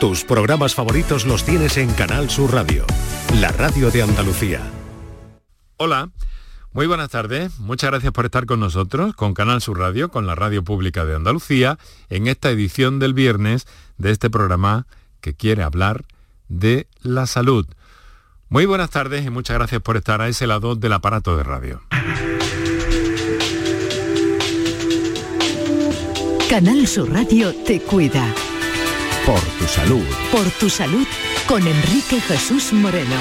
Tus programas favoritos los tienes en Canal Sur Radio, la radio de Andalucía. Hola. Muy buenas tardes, muchas gracias por estar con nosotros, con Canal Sur Radio, con la Radio Pública de Andalucía, en esta edición del viernes de este programa que quiere hablar de la salud. Muy buenas tardes y muchas gracias por estar a ese lado del aparato de radio. Canal Sur Radio te cuida. Por tu salud. Por tu salud con Enrique Jesús Moreno.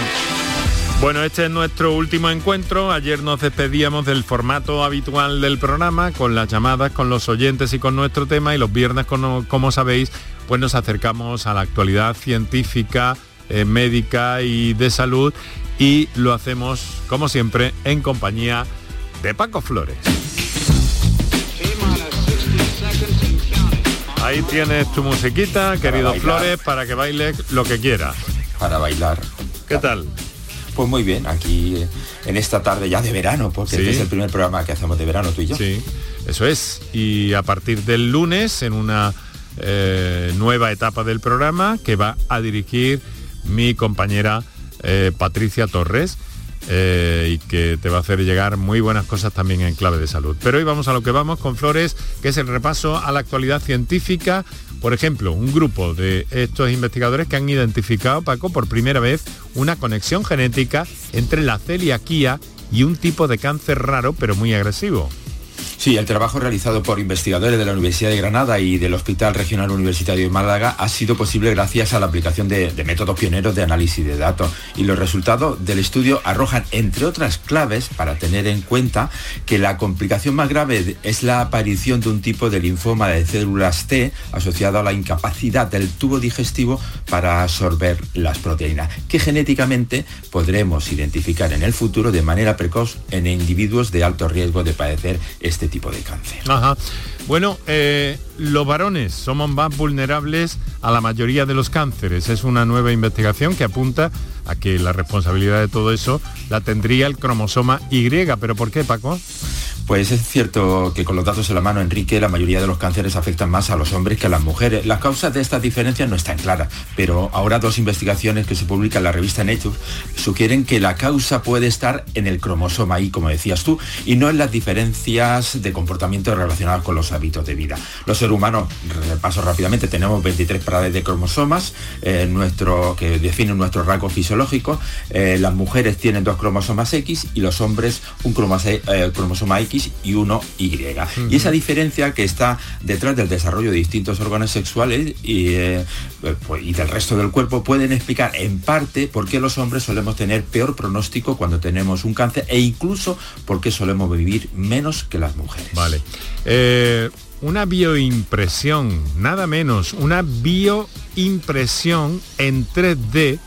Bueno, este es nuestro último encuentro. Ayer nos despedíamos del formato habitual del programa, con las llamadas, con los oyentes y con nuestro tema. Y los viernes, como, como sabéis, pues nos acercamos a la actualidad científica, eh, médica y de salud. Y lo hacemos, como siempre, en compañía de Paco Flores. Ahí tienes tu musiquita, querido Flores, para que bailes lo que quieras. Para bailar. ¿Qué tal? Pues muy bien, aquí eh, en esta tarde ya de verano, porque este es el primer programa que hacemos de verano tú y yo. Sí, eso es. Y a partir del lunes, en una eh, nueva etapa del programa que va a dirigir mi compañera eh, Patricia Torres. Y que te va a hacer llegar muy buenas cosas también en clave de salud. Pero hoy vamos a lo que vamos con Flores, que es el repaso a la actualidad científica por ejemplo, un grupo de estos investigadores que han identificado, Paco, por primera vez una conexión genética entre la celiaquía y un tipo de cáncer raro pero muy agresivo. Sí, el trabajo realizado por investigadores de la Universidad de Granada y del Hospital Regional Universitario de Málaga ha sido posible gracias a la aplicación de, métodos pioneros de análisis de datos. Y los resultados del estudio arrojan, entre otras claves, para tener en cuenta que la complicación más grave es la aparición de un tipo de linfoma de células T asociado a la incapacidad del tubo digestivo para absorber las proteínas, que genéticamente podremos identificar en el futuro de manera precoz en individuos de alto riesgo de padecer este este tipo de cáncer. Bueno, eh, los varones somos más vulnerables a la mayoría de los cánceres. Es una nueva investigación que apunta a que la responsabilidad de todo eso la tendría el cromosoma Y. ¿Pero por qué, Paco? Pues es cierto que con los datos en la mano, Enrique, la mayoría de los cánceres afectan más a los hombres que a las mujeres. Las causas de estas diferencias no están claras, pero ahora dos investigaciones que se publican en la revista Nature sugieren que la causa puede estar en el cromosoma Y, como decías tú, y no en las diferencias de comportamiento relacionadas con los hábitos de vida. Los seres humanos, repaso rápidamente, tenemos 23 pares de cromosomas eh, nuestro, que definen nuestro rasgo fisiológico. Eh, las mujeres tienen dos cromosomas X y los hombres un eh, cromosoma X y uno Y. Y esa diferencia que está detrás del desarrollo de distintos órganos sexuales y, eh, pues, y del resto del cuerpo pueden explicar en parte por qué los hombres solemos tener peor pronóstico cuando tenemos un cáncer e incluso por qué solemos vivir menos que las mujeres. Vale. Eh, una bioimpresión, nada menos, una bioimpresión en 3D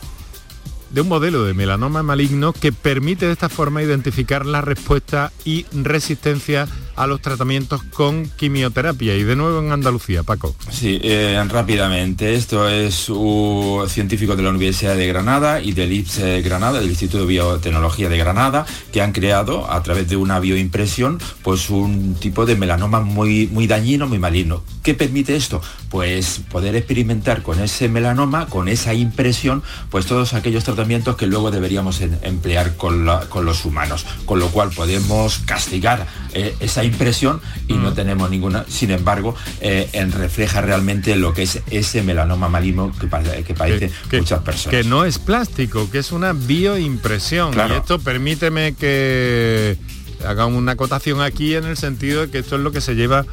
de un modelo de melanoma maligno que permite de esta forma identificar la respuesta y resistencia a los tratamientos con quimioterapia. Y de nuevo en Andalucía, Paco. Sí, eh, rápidamente. Esto es un científico de la Universidad de Granada y del IPS Granada, del Instituto de Biotecnología de Granada, que han creado a través de una bioimpresión pues un tipo de melanoma muy, muy dañino, muy maligno. ¿Qué permite esto? Pues poder experimentar con ese melanoma, con esa impresión, pues todos aquellos tratamientos que luego deberíamos emplear con, los humanos. Con lo cual podemos castigar eh, esa impresión y no mm. tenemos ninguna. Sin embargo, eh, refleja realmente lo que es ese melanoma maligno que, que padecen muchas personas. Que no es plástico, que es una bioimpresión. Y esto permíteme que haga una acotación aquí en el sentido de que esto es lo que se lleva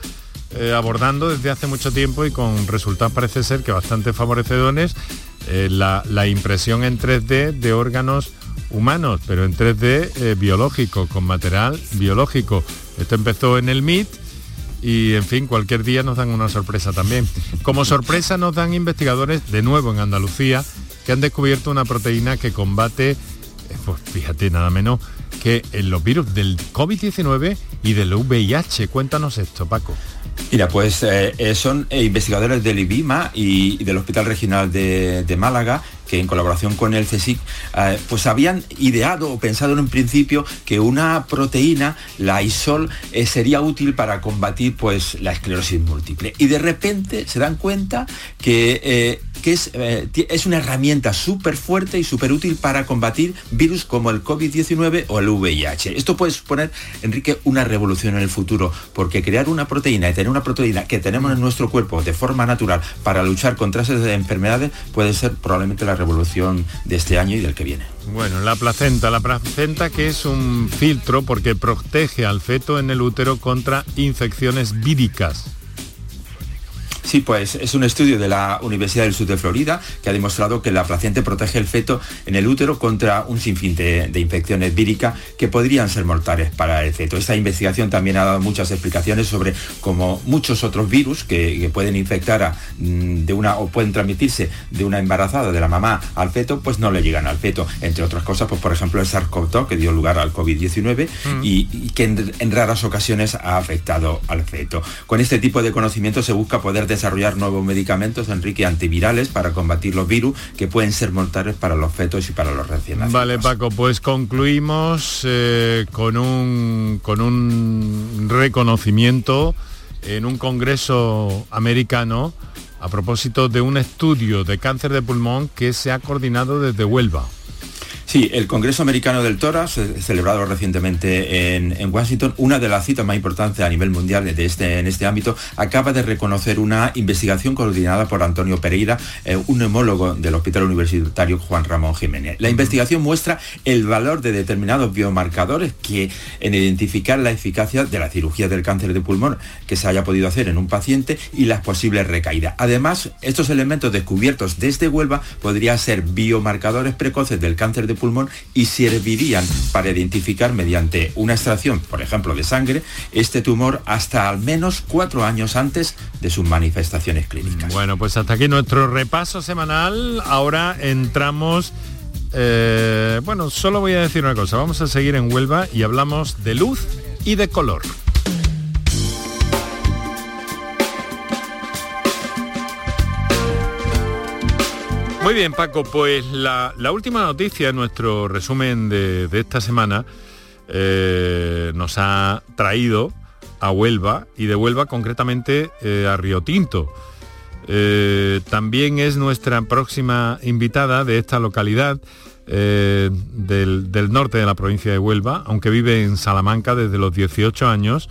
eh, abordando desde hace mucho tiempo y con resultados parece ser que bastante favorecedores eh, la, impresión en 3D de órganos humanos, pero en 3D biológico, con material biológico. Esto empezó en el MIT y en fin, cualquier día nos dan una sorpresa también. Como sorpresa nos dan investigadores de nuevo en Andalucía que han descubierto una proteína que combate, eh, pues fíjate nada menos, que en los virus del COVID-19 y del VIH. Cuéntanos esto, Paco. Mira, pues eh, eh, son investigadores del IBIMA y, del Hospital Regional de Málaga que en colaboración con el CSIC, eh, pues habían ideado o pensado en un principio que una proteína, la ISOL, eh, sería útil para combatir pues, la esclerosis múltiple. Y de repente se dan cuenta que eh, que es, es una herramienta súper fuerte y súper útil para combatir virus como el COVID-19 o el VIH. Esto puede suponer, Enrique, una revolución en el futuro, porque crear una proteína y tener una proteína que tenemos en nuestro cuerpo de forma natural para luchar contra esas enfermedades puede ser probablemente la revolución de este año y del que viene. Bueno, la placenta, la placenta que es un filtro porque protege al feto en el útero contra infecciones víricas. Sí, pues es un estudio de la Universidad del Sur de Florida que ha demostrado que la placenta protege el feto en el útero contra un sinfín de, infecciones víricas que podrían ser mortales para el feto. Esta investigación también ha dado muchas explicaciones sobre cómo muchos otros virus que, pueden infectar a, mm, de una o pueden transmitirse de una embarazada de la mamá al feto, pues no le llegan al feto. Entre otras cosas, pues por ejemplo el SARS-CoV-2 que dio lugar al COVID-19 mm. y, que en, raras ocasiones ha afectado al feto. Con este tipo de conocimiento se busca poder desarrollar nuevos medicamentos, Enrique, antivirales para combatir los virus que pueden ser mortales para los fetos y para los recién nacidos. Vale, Paco, pues concluimos eh, con, un, con un reconocimiento en un congreso americano a propósito de un estudio de cáncer de pulmón que se ha coordinado desde Huelva. Sí, el Congreso Americano del eh, celebrado recientemente en, Washington, una de las citas más importantes a nivel mundial de este, en este ámbito, acaba de reconocer una investigación coordinada por Antonio Pereira, eh, un neumólogo del Hospital Universitario Juan Ramón Jiménez. La investigación muestra el valor de determinados biomarcadores que en identificar la eficacia de la cirugía del cáncer de pulmón que se haya podido hacer en un paciente y las posibles recaídas. Además, estos elementos descubiertos desde Huelva podrían ser biomarcadores precoces del cáncer de pulmón y servirían para identificar mediante una extracción, por ejemplo, de sangre, este tumor hasta al menos cuatro años antes de sus manifestaciones clínicas. Bueno, pues hasta aquí nuestro repaso semanal. Ahora entramos... Eh, bueno, solo voy a decir una cosa. Vamos a seguir en Huelva y hablamos de luz y de color. Muy bien, Paco, pues la, última noticia, nuestro resumen de, esta semana, eh, nos ha traído a Huelva y de Huelva concretamente eh, a Río Tinto. Eh, también es nuestra próxima invitada de esta localidad del, del norte de la provincia de Huelva, aunque vive en Salamanca desde los 18 años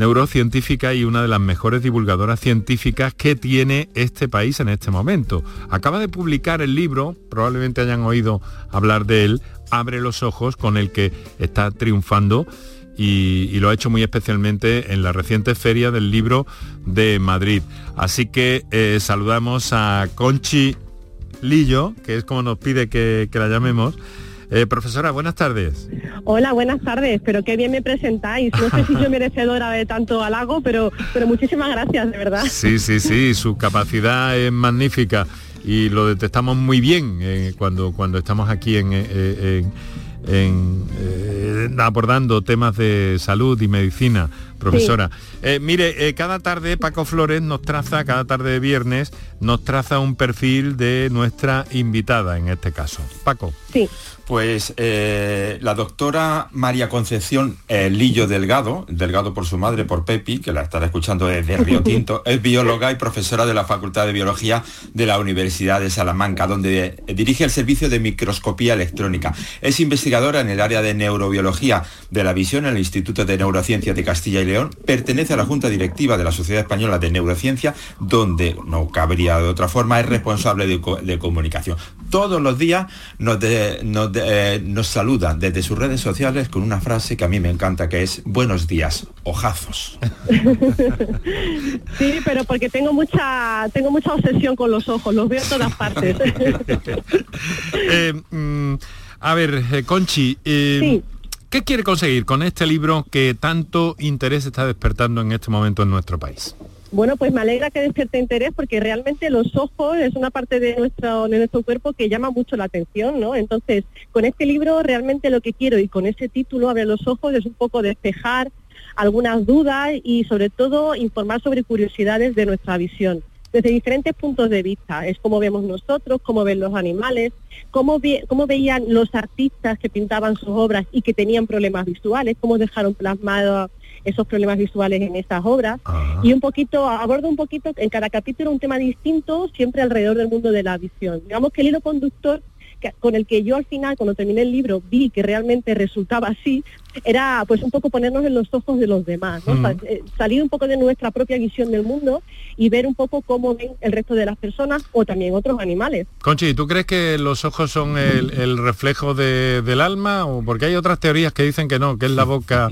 neurocientífica y una de las mejores divulgadoras científicas que tiene este país en este momento. Acaba de publicar el libro, probablemente hayan oído hablar de él, Abre los ojos, con el que está triunfando y, lo ha hecho muy especialmente en la reciente feria del libro de Madrid. Así que eh, saludamos a Conchi Lillo, que es como nos pide que la llamemos. Eh, profesora, buenas tardes. Hola, buenas tardes, pero qué bien me presentáis. No sé si soy merecedora de tanto halago, pero, pero muchísimas gracias, de verdad. Sí, sí, sí, su capacidad es magnífica y lo detectamos muy bien eh, cuando, cuando estamos aquí en, eh, abordando temas de salud y medicina, profesora. mire, cada tarde Paco Flores nos traza, cada tarde de viernes, nos traza un perfil de nuestra invitada en este caso. Paco. Sí. Pues eh, la doctora María Concepción eh, Lillo Delgado, Delgado por su madre, por Pepi, que la estará escuchando desde Río Tinto, es bióloga y profesora de la Facultad de Biología de la Universidad de Salamanca, donde dirige el servicio de microscopía electrónica. Es investigadora en el área de neurobiología de la visión en el Instituto de Neurociencia de Castilla y León, pertenece a la Junta Directiva de la Sociedad Española de Neurociencia, donde, no cabría de otra forma, es responsable de, comunicación. Todos los días nos, nos eh, nos saluda desde sus redes sociales con una frase que a mí me encanta, que es buenos días, ojazos. sí, pero porque tengo mucha, tengo mucha obsesión con los ojos, los veo en todas partes. Eh, mm, a ver, eh, Conchi, ¿qué quiere conseguir con este libro que tanto interés está despertando en este momento en nuestro país? Bueno, pues me alegra que despierte interés porque realmente los ojos es una parte de nuestro, de nuestro cuerpo que llama mucho la atención, ¿no? Entonces, con este libro realmente lo que quiero y con ese título, Abre los ojos, es un poco despejar algunas dudas y sobre todo informar sobre curiosidades de nuestra visión desde diferentes puntos de vista. Es como vemos nosotros, cómo ven los animales, cómo, cómo veían los artistas que pintaban sus obras y que tenían problemas visuales, cómo dejaron plasmado esos problemas visuales en esas obras. Y un poquito, abordo un poquito en cada capítulo un tema distinto, siempre alrededor del mundo de la visión. Digamos que el hilo conductor con el que yo al final, cuando terminé el libro, vi que realmente resultaba así, era pues un poco ponernos en los ojos de los demás, ¿no? Eh, salir un poco de nuestra propia visión del mundo y ver un poco cómo ven el resto de las personas o también otros animales. Conchi, ¿tú crees que los ojos son el, reflejo del alma? o Porque hay otras teorías que dicen que no, que es la boca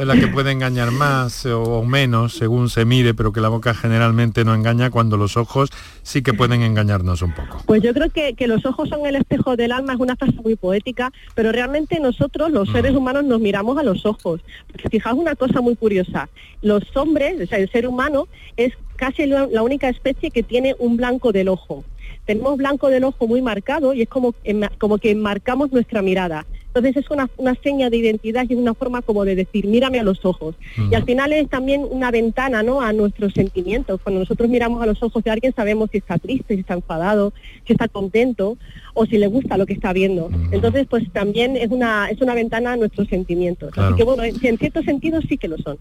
es la que puede engañar más o menos según se mire, pero que la boca generalmente no engaña cuando los ojos sí que pueden engañarnos un poco. Pues yo creo que, que los ojos son el espejo del alma, es una frase muy poética, pero realmente nosotros, los mm. seres humanos, nos miramos a los ojos. fijaos una cosa muy curiosa, los hombres, o sea, el ser humano, es casi la única especie que tiene un blanco del ojo tenemos blanco del ojo muy marcado y es como, como que enmarcamos nuestra mirada. Entonces es una, seña de identidad y es una forma como de decir, mírame a los ojos. Y al final es también una ventana ¿no? a nuestros sentimientos. Cuando nosotros miramos a los ojos de alguien sabemos si está triste, si está enfadado, si está contento o si le gusta lo que está viendo. Entonces pues también es una, es una ventana a nuestros sentimientos. Así que bueno, en, cierto sentido sí que lo son.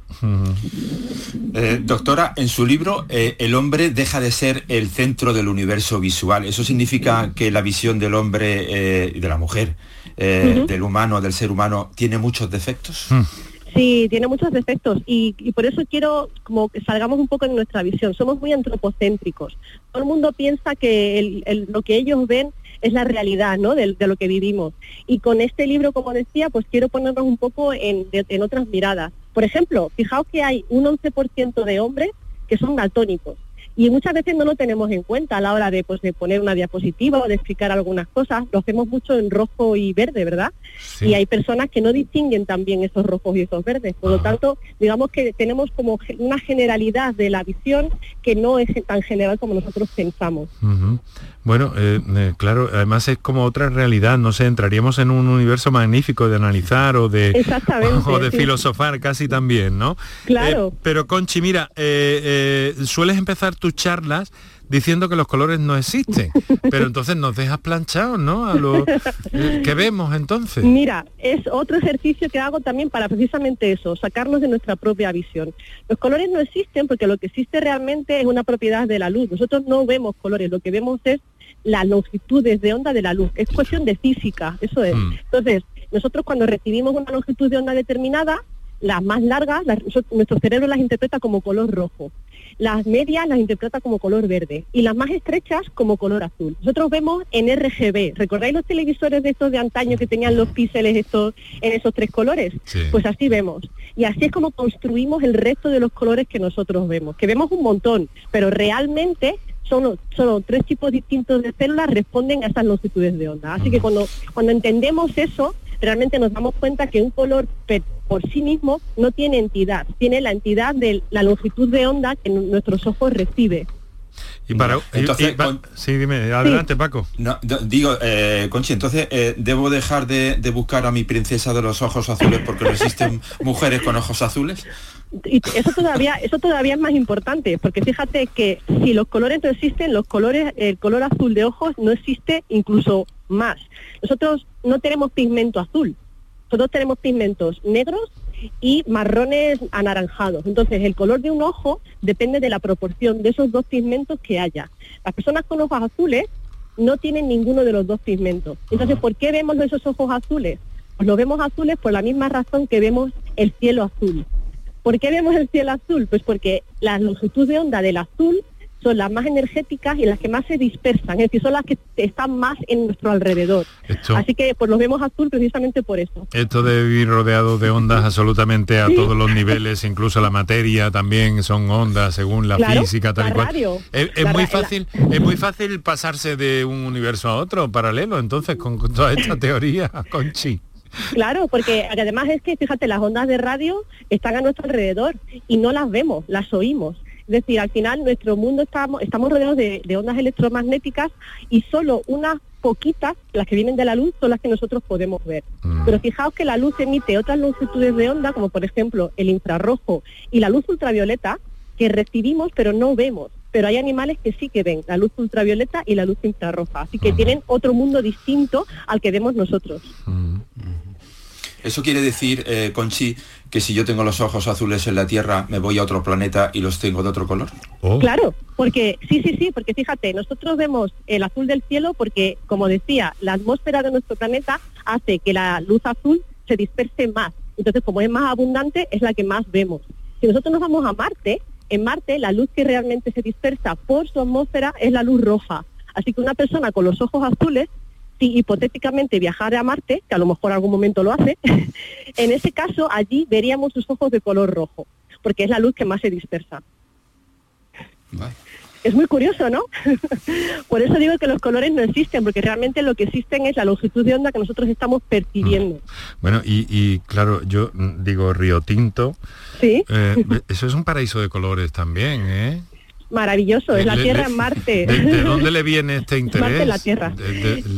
Eh, doctora, en su libro eh, El hombre deja de ser el centro del universo visual. ¿Eso significa que la visión del hombre eh, y de la mujer eh, del humano, del ser humano, tiene muchos defectos? Hmm. Sí, tiene muchos defectos y, por eso quiero como que salgamos un poco en nuestra visión. Somos muy antropocéntricos. Todo el mundo piensa que lo que ellos ven es la realidad ¿no? de, lo que vivimos. Y con este libro, como decía, pues quiero ponernos un poco en, en otras miradas. Por ejemplo, fijaos que hay un 11% de hombres que son daltónicos y muchas veces no lo tenemos en cuenta a la hora de, pues, de poner una diapositiva o de explicar algunas cosas. Lo hacemos mucho en rojo y verde, ¿verdad? Y hay personas que no distinguen también esos rojos y esos verdes. Por lo tanto, digamos que tenemos como una generalidad de la visión que no es tan general como nosotros pensamos. Bueno, eh, eh, claro, además es como otra realidad, no sé, entraríamos en un universo magnífico de analizar o de, o de filosofar casi también, ¿no? Claro. Eh, pero Conchi, mira, sueles empezar tus charlas diciendo que los colores no existen, pero entonces nos dejas planchados, ¿no? A lo que vemos entonces. Mira, es otro ejercicio que hago también para precisamente eso, sacarnos de nuestra propia visión. Los colores no existen porque lo que existe realmente es una propiedad de la luz. Nosotros no vemos colores, lo que vemos es las longitudes de onda de la luz. Es cuestión de física, eso es. Mm. Entonces, nosotros cuando recibimos una longitud de onda determinada, las más largas, nuestro cerebro las interpreta como color rojo. Las medias las interpreta como color verde y las más estrechas como color azul. Nosotros vemos en RGB. ¿Recordáis los televisores de estos de antaño que tenían los píxeles estos en esos tres colores? Pues así vemos. Y así es como construimos el resto de los colores que nosotros vemos, que vemos un montón, pero realmente solo, solo tres tipos distintos de células responden a esas longitudes de onda. Así que cuando, cuando entendemos eso, realmente nos damos cuenta que un color por sí mismo no tiene entidad, tiene la entidad de la longitud de onda que nuestros ojos recibe. Y para, entonces, sí, dime, adelante Paco. No, digo, eh, Conchi, entonces eh, debo dejar de, buscar a mi princesa de los ojos azules porque no existen mujeres con ojos azules. Y eso todavía, eso todavía es más importante, porque fíjate que si los colores no existen, los colores, el color azul de ojos no existe incluso más. Nosotros no tenemos pigmento azul, nosotros tenemos pigmentos negros y marrones anaranjados. Entonces, el color de un ojo depende de la proporción de esos dos pigmentos que haya. Las personas con ojos azules no tienen ninguno de los dos pigmentos. Entonces, ¿por qué vemos esos ojos azules? Pues los vemos azules por la misma razón que vemos el cielo azul. ¿Por qué vemos el cielo azul? Pues porque la longitud de onda del azul son las más energéticas y las que más se dispersan, es decir, son las que están más en nuestro alrededor. Así que pues los vemos azul precisamente por eso. Esto de vivir rodeado de ondas absolutamente a todos los niveles, incluso la materia también son ondas según la física tal y cual. Es, muy fácil, es muy fácil pasarse de un universo a otro paralelo, entonces con, toda esta teoría, Conchi. Claro, porque además es que, fíjate, las ondas de radio están a nuestro alrededor y no las vemos, las oímos. Es decir, al final nuestro mundo estamos, estamos rodeados de, ondas electromagnéticas y solo unas poquitas, las que vienen de la luz, son las que nosotros podemos ver. Mm. Pero fijaos que la luz emite otras longitudes de onda, como por ejemplo el infrarrojo y la luz ultravioleta, que recibimos pero no vemos. Pero hay animales que sí que ven la luz ultravioleta y la luz infrarroja, así que tienen otro mundo distinto al que vemos nosotros. Mm. Eso quiere decir, eh, Conchi, que si yo tengo los ojos azules en la Tierra, me voy a otro planeta y los tengo de otro color. Oh. Claro, porque sí, sí, sí, porque fíjate, nosotros vemos el azul del cielo porque, como decía, la atmósfera de nuestro planeta hace que la luz azul se disperse más. Entonces, como es más abundante, es la que más vemos. Si nosotros nos vamos a Marte, en Marte la luz que realmente se dispersa por su atmósfera es la luz roja. Así que una persona con los ojos azules si hipotéticamente viajara a Marte, que a lo mejor algún momento lo hace, en ese caso allí veríamos sus ojos de color rojo, porque es la luz que más se dispersa. Es muy curioso, ¿no? Por eso digo que los colores no existen, porque realmente lo que existen es la longitud de onda que nosotros estamos percibiendo. Mm. Bueno, y, claro, yo digo Río Tinto. Sí. Eh, eso es un paraíso de colores también, ¿eh? Maravilloso, es la Tierra en Marte. De, dónde le viene este interés? la Tierra.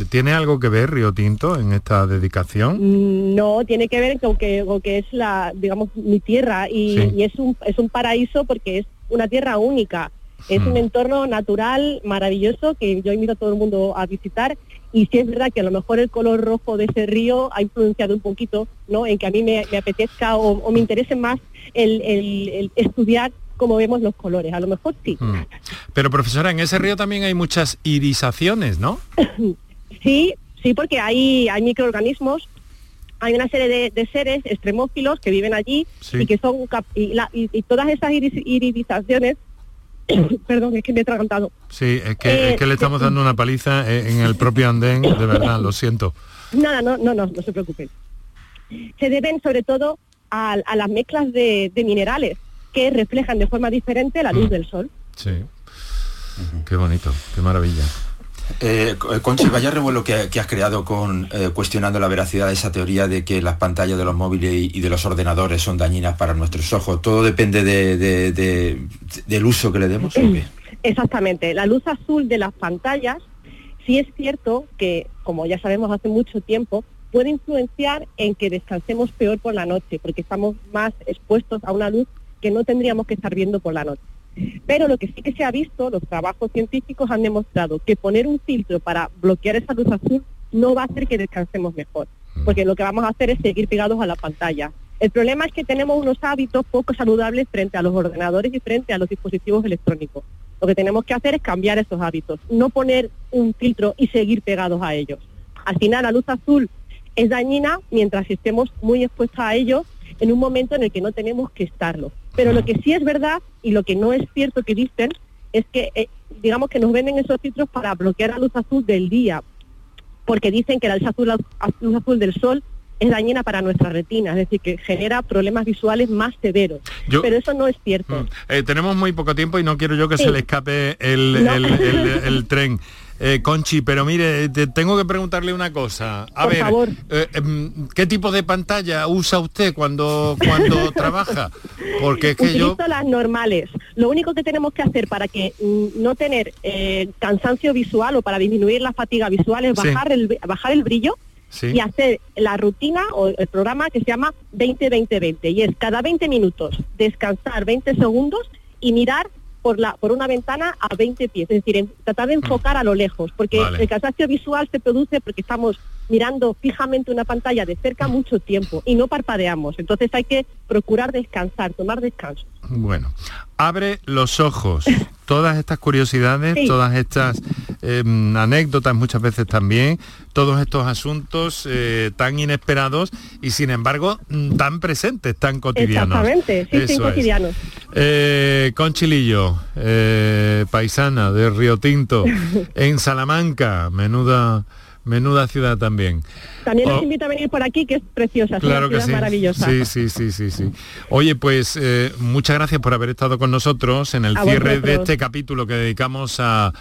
¿Tiene algo que ver Río Tinto en esta dedicación? Mm, no, tiene que ver con que, que es la, digamos, mi tierra y, es, un, es un paraíso porque es una tierra única. Es un hmm. entorno natural maravilloso que yo invito a todo el mundo a visitar y sí es verdad que a lo mejor el color rojo de ese río ha influenciado un poquito ¿no? en que a mí me, apetezca o, me interese más el, el estudiar como vemos los colores. A lo mejor sí. Mm. Pero profesora, en ese río también hay muchas irisaciones, ¿no? sí, sí, porque hay, hay microorganismos hay una serie de, seres extremófilos que viven allí y que son y, todas esas irisaciones perdón es que me he atragantado sí es que, es que le estamos eh, dando una paliza en el propio andén de verdad lo siento nada no no no no se preocupen se deben sobre todo a, las mezclas de minerales que reflejan de forma diferente la luz mm. del sol. Sí. Qué bonito, qué maravilla. Eh, Conchi, vaya revuelo que, has creado con eh, cuestionando la veracidad de esa teoría de que las pantallas de los móviles y, de los ordenadores son dañinas para nuestros ojos. ¿Todo depende del uso que le demos? Exactamente. La luz azul de las pantallas, sí es cierto que, como ya sabemos hace mucho tiempo, puede influenciar en que descansemos peor por la noche, porque estamos más expuestos a una luz que no tendríamos que estar viendo por la noche. Pero lo que sí que se ha visto, los trabajos científicos han demostrado que poner un filtro para bloquear esa luz azul no va a hacer que descansemos mejor, mm. porque lo que vamos a hacer es seguir pegados a la pantalla. El problema es que tenemos unos hábitos poco saludables frente a los ordenadores y frente a los dispositivos electrónicos. Lo que tenemos que hacer es cambiar esos hábitos, no poner un filtro y seguir pegados a ellos. Al final la luz azul es dañina mientras estemos muy expuestos a ellos en un momento en el que no tenemos que estarlo. Pero lo que sí es verdad y lo que no es cierto que dicen es que, eh, digamos que nos venden esos filtros para bloquear la luz azul del día, porque dicen que la luz azul, luz azul del sol es dañina para nuestra retina, es decir, que genera problemas visuales más severos. Pero eso no es cierto. Mm, eh, tenemos muy poco tiempo y no quiero yo que se le escape el, el tren. Eh, Conchi, pero mire, te tengo que preguntarle una cosa. A ver, eh, em, ¿qué tipo de pantalla usa usted cuando, cuando trabaja? Porque es que yo... las normales. Lo único que tenemos que hacer para que mm, no tener eh, cansancio visual o para disminuir la fatiga visual es bajar, el, bajar el brillo y hacer la rutina o el programa que se llama 20-20-20 y es cada 20 minutos descansar 20 segundos y mirar por, la, por una ventana a 20 pies, es decir, tratar de enfocar a lo lejos, porque el cansancio visual se produce porque estamos mirando fijamente una pantalla de cerca mucho tiempo y no parpadeamos, entonces hay que procurar descansar, tomar descanso. Bueno, abre los ojos. Todas estas curiosidades, todas estas em, anécdotas muchas veces también, todos estos asuntos eh, tan inesperados y sin embargo mm, tan presentes, tan cotidianos. Exactamente, sí, cotidianos. Eh, Conchilillo, eh, paisana de Río Tinto, en Salamanca, menuda menuda ciudad también. También les oh. invito a venir por aquí, que es preciosa, claro es una ciudad maravillosa. Sí, sí, sí, sí, sí. Oye, pues eh, muchas gracias por haber estado con nosotros en el cierre de este capítulo que dedicamos a,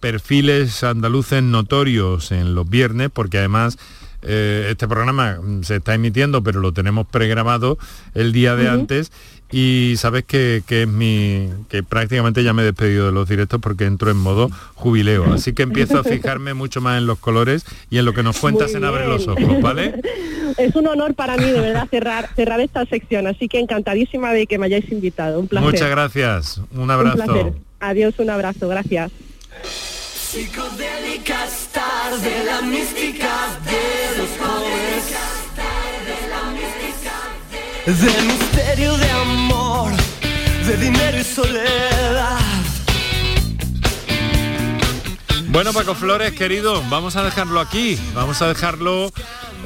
perfiles andaluces notorios en los viernes, porque además eh, este programa se está emitiendo, pero lo tenemos pregrabado el día de antes y sabes que, es mi que prácticamente ya me he despedido de los directos porque entro en modo jubileo. Así que empiezo a fijarme mucho más en los colores y en lo que nos cuentas en Abre los Ojos ¿vale? es un honor para mí de verdad cerrar cerrar esta sección. Así que encantadísima de que me hayáis invitado. Un placer. Muchas gracias. Un abrazo. adiós un abrazo. Gracias. De la mística de los de misterio de amor, de dinero y soledad. Bueno, Paco Flores, querido, vamos a dejarlo aquí. Vamos a dejarlo.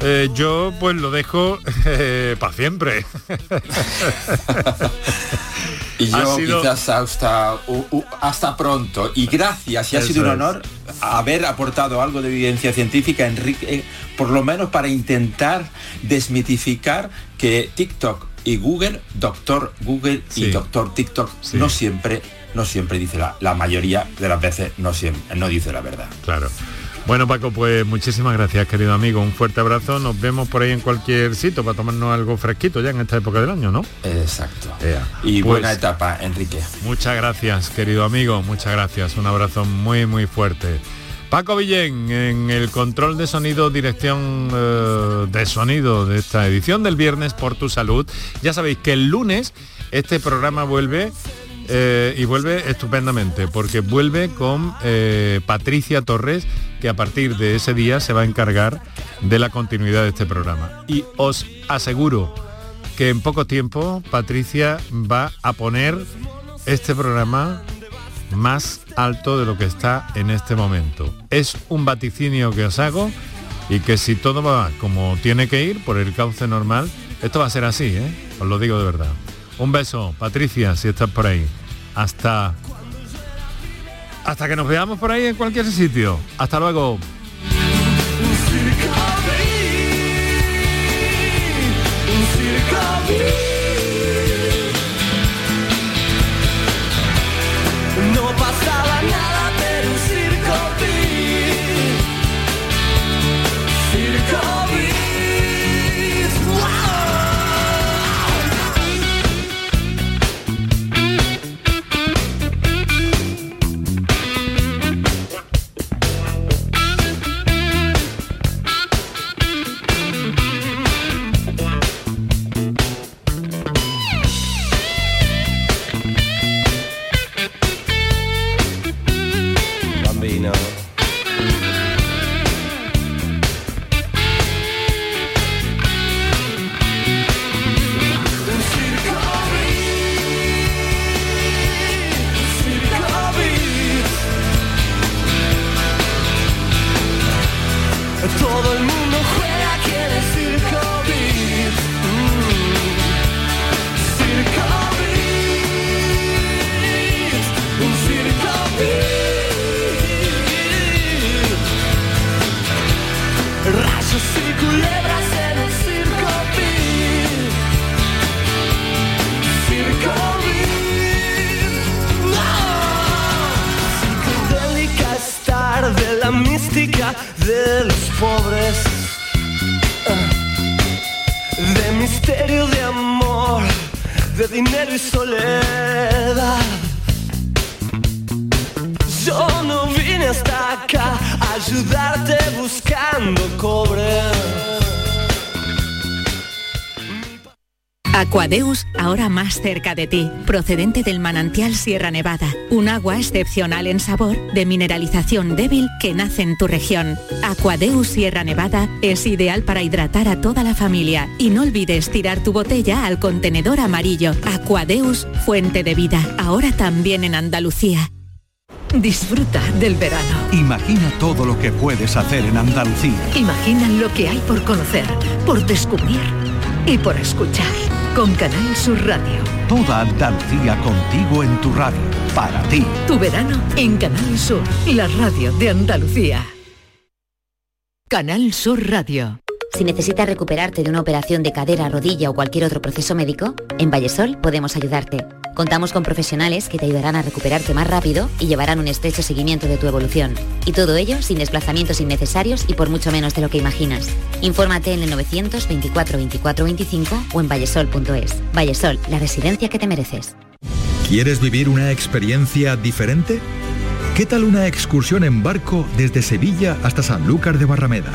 eh, yo pues lo dejo para siempre. Y Ha yo sido- quizás hasta, u- u- hasta pronto. Y gracias, y ha Eso sido un es. honor haber aportado algo de evidencia científica, Enrique, eh, por lo menos para intentar desmitificar que TikTok y Google, doctor Google Sí. y doctor TikTok, Sí. no siempre, no siempre dice la, la mayoría de las veces no siempre, no dice la verdad. Claro. Bueno, Paco, pues muchísimas gracias, querido amigo. Un fuerte abrazo. Nos vemos por ahí en cualquier sitio para tomarnos algo fresquito ya en esta época del año, ¿no? Exacto. Ea. Y Pues, buena etapa, Enrique. Muchas gracias, querido amigo. Muchas gracias. Un abrazo muy, muy fuerte. Paco Villén, en el control de sonido, dirección eh, de sonido de esta edición del viernes por tu salud. Ya sabéis que el lunes este programa vuelve eh, y vuelve estupendamente, porque vuelve con eh, Patricia Torres, que a partir de ese día se va a encargar de la continuidad de este programa. Y os aseguro que en poco tiempo Patricia va a poner este programa más alto de lo que está en este momento. Es un vaticinio que os hago y que si todo va como tiene que ir por el cauce normal, esto va a ser así, ¿eh? Os lo digo de verdad. Un beso, Patricia, si estás por ahí. Hasta hasta que nos veamos por ahí en cualquier sitio. Hasta luego. Aquadeus, ahora más cerca de ti, procedente del manantial Sierra Nevada, un agua excepcional en sabor, de mineralización débil que nace en tu región. Aquadeus Sierra Nevada es ideal para hidratar a toda la familia y no olvides tirar tu botella al contenedor amarillo. Aquadeus, fuente de vida, ahora también en Andalucía. Disfruta del verano. Imagina todo lo que puedes hacer en Andalucía. Imagina lo que hay por conocer, por descubrir y por escuchar. Con Canal Sur Radio. Toda Andalucía contigo en tu radio. Para ti. Tu verano en Canal Sur, la radio de Andalucía. Canal Sur Radio. Si necesitas recuperarte de una operación de cadera, rodilla o cualquier otro proceso médico, en Vallesol podemos ayudarte. Contamos con profesionales que te ayudarán a recuperarte más rápido y llevarán un estrecho seguimiento de tu evolución. Y todo ello sin desplazamientos innecesarios y por mucho menos de lo que imaginas. Infórmate en el 924 24 25 o en vallesol.es. Vallesol, la residencia que te mereces. ¿Quieres vivir una experiencia diferente? ¿Qué tal una excursión en barco desde Sevilla hasta Sanlúcar de Barrameda?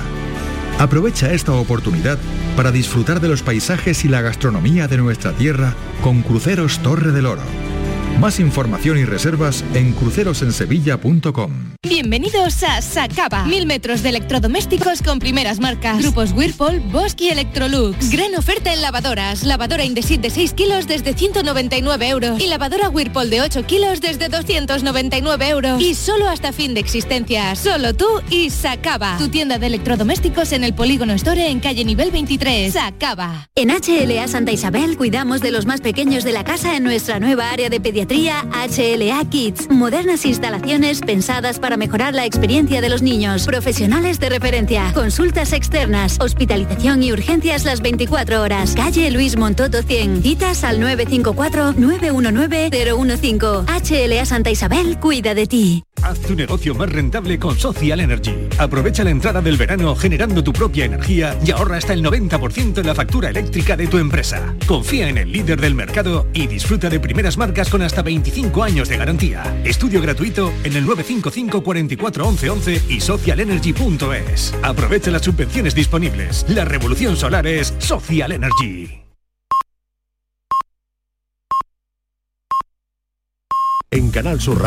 Aprovecha esta oportunidad para disfrutar de los paisajes y la gastronomía de nuestra tierra con Cruceros Torre del Oro. Más información y reservas en crucerosensevilla.com. Bienvenidos a Sacaba. Mil metros de electrodomésticos con primeras marcas. Grupos Whirlpool, Bosch y Electrolux. Gran oferta en lavadoras. Lavadora Indesit de 6 kilos desde 199 euros. Y lavadora Whirlpool de 8 kilos desde 299 euros. Y solo hasta fin de existencia. Solo tú y Sacaba. Tu tienda de electrodomésticos en el Polígono Store en calle nivel 23. Sacaba. En HLA Santa Isabel cuidamos de los más pequeños de la casa en nuestra nueva área de pediatría HLA Kids. Modernas instalaciones pensadas para mejorar la experiencia de los niños. Profesionales de referencia. Consultas externas. Hospitalización y urgencias las 24 horas. Calle Luis Montoto 100. Citas al 954-919-015. HLA Santa Isabel cuida de ti. Haz tu negocio más rentable con Social Energy. Aprovecha la entrada del verano generando tu propia energía y ahorra hasta el 90% en la factura eléctrica de tu empresa. Confía en el líder del mercado y disfruta de primeras marcas con hasta 25 años de garantía. Estudio gratuito en el 955 44 11 11 y socialenergy.es. Aprovecha las subvenciones disponibles. La revolución solar es Social Energy. En Canal Sur